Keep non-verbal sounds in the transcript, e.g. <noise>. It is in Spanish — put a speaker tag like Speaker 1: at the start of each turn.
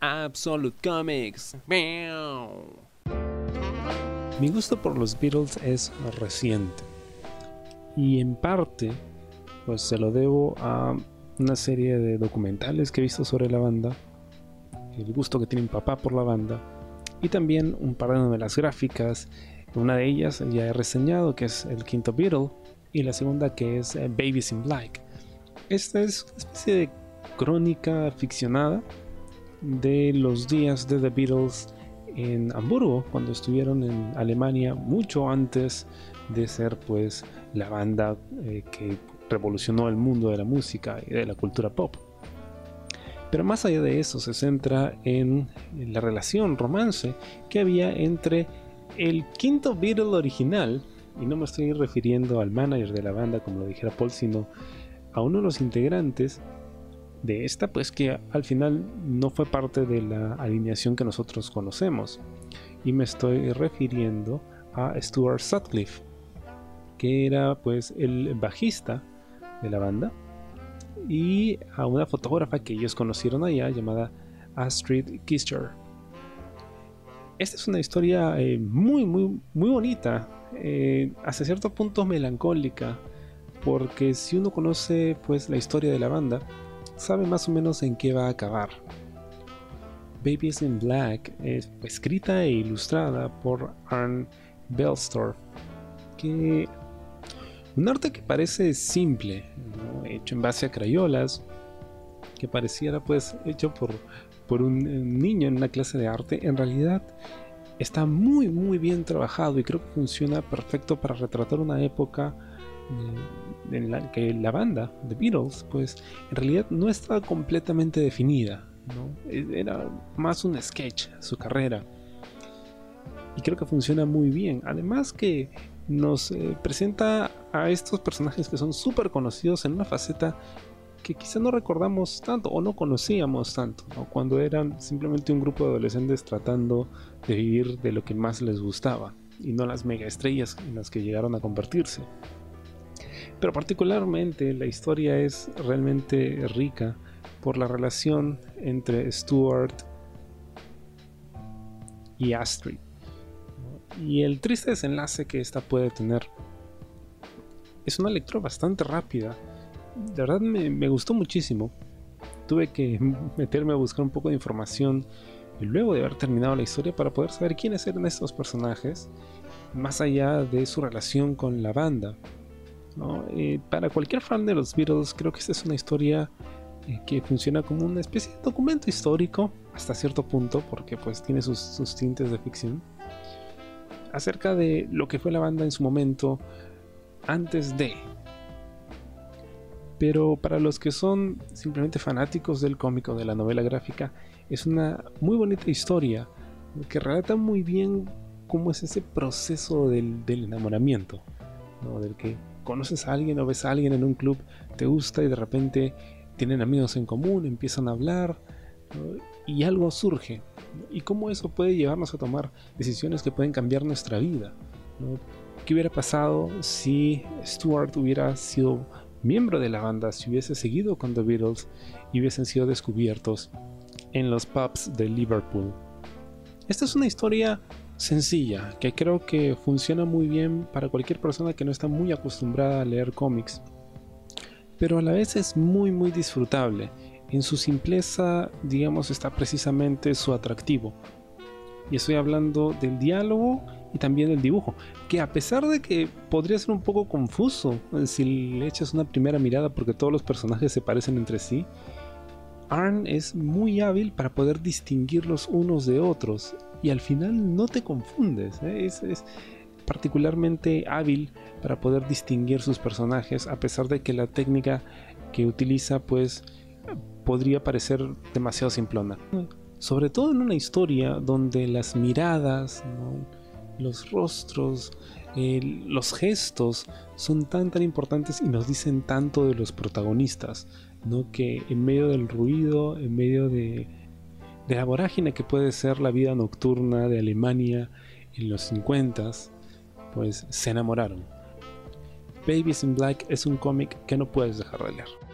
Speaker 1: Absolute Comics.
Speaker 2: Mi gusto por los Beatles es reciente y en parte pues se lo debo a una serie de documentales que he visto sobre la banda, el gusto que tiene mi papá por la banda y también un par de novelas gráficas. Una de ellas ya he reseñado que es El Quinto Beatle y la segunda que es eh, Babies in Black. Esta es una especie de crónica ficcionada de los días de The Beatles en Hamburgo, cuando estuvieron en Alemania mucho antes de ser pues la banda eh, que revolucionó el mundo de la música y de la cultura pop. Pero más allá de eso se centra en la relación, romance que había entre el quinto Beatle original, y no me estoy refiriendo al manager de la banda como lo dijera Paul, sino a uno de los integrantes de esta, pues que al final no fue parte de la alineación que nosotros conocemos. Y me estoy refiriendo a Stuart Sutcliffe, que era pues el bajista de la banda, y a una fotógrafa que ellos conocieron allá llamada Astrid Kischer. Esta es una historia eh, muy, muy, muy bonita, eh, hasta cierto punto melancólica, porque si uno conoce pues la historia de la banda, sabe más o menos en qué va a acabar. Babies in Black es escrita e ilustrada por Arne Bellstorff, que un arte que parece simple, hecho en base a crayolas, que pareciera pues hecho por, por un niño en una clase de arte, en realidad está muy muy bien trabajado y creo que funciona perfecto para retratar una época en la que la banda, The Beatles, pues en realidad no estaba completamente definida. E, era más un sketch su carrera. Y creo que funciona muy bien. Además que nos eh, presenta a estos personajes que son súper conocidos en una faceta que quizá no recordamos tanto o no conocíamos tanto, cuando eran simplemente un grupo de adolescentes tratando de vivir de lo que más les gustaba y no las mega estrellas en las que llegaron a convertirse. Pero particularmente la historia es realmente rica por la relación entre Stuart y Astrid. Y el triste desenlace que esta puede tener. Es una lectura bastante rápida. De verdad me, me gustó muchísimo. Tuve que <laughs> meterme a buscar un poco de información y luego de haber terminado la historia para poder saber quiénes eran estos personajes, más allá de su relación con la banda. Eh, para cualquier fan de los Beatles, creo que esta es una historia eh, que funciona como una especie de documento histórico hasta cierto punto, porque pues tiene sus, tintes de ficción, acerca de lo que fue la banda en su momento antes de. Pero para los que son simplemente fanáticos del cómico, de la novela gráfica, es una muy bonita historia que relata muy bien cómo es ese proceso del, enamoramiento, del que conoces a alguien o ves a alguien en un club, te gusta y de repente tienen amigos en común, empiezan a hablar y algo surge. Y cómo eso puede llevarnos a tomar decisiones que pueden cambiar nuestra vida. ¿Qué hubiera pasado si Stuart hubiera sido miembro de la banda, si hubiese seguido con The Beatles y hubiesen sido descubiertos en los pubs de Liverpool? Esta es una historia sencilla, que creo que funciona muy bien para cualquier persona que no está muy acostumbrada a leer cómics. Pero a la vez es muy muy disfrutable. En su simpleza, digamos, está precisamente su atractivo. Y estoy hablando del diálogo y también del dibujo, que a pesar de que podría ser un poco confuso eh, si le echas una primera mirada porque todos los personajes se parecen entre sí, Arn es muy hábil para poder distinguirlos unos de otros y al final no te confundes. ¿eh? Es, particularmente hábil para poder distinguir sus personajes a pesar de que la técnica que utiliza pues podría parecer demasiado simplona. Sobre todo en una historia donde las miradas, los rostros, los gestos son tan tan importantes y nos dicen tanto de los protagonistas, ¿no? que en medio del ruido, en medio de de la vorágine que puede ser la vida nocturna de Alemania en los 50, pues se enamoraron. Babies in Black es un cómic que no puedes dejar de leer.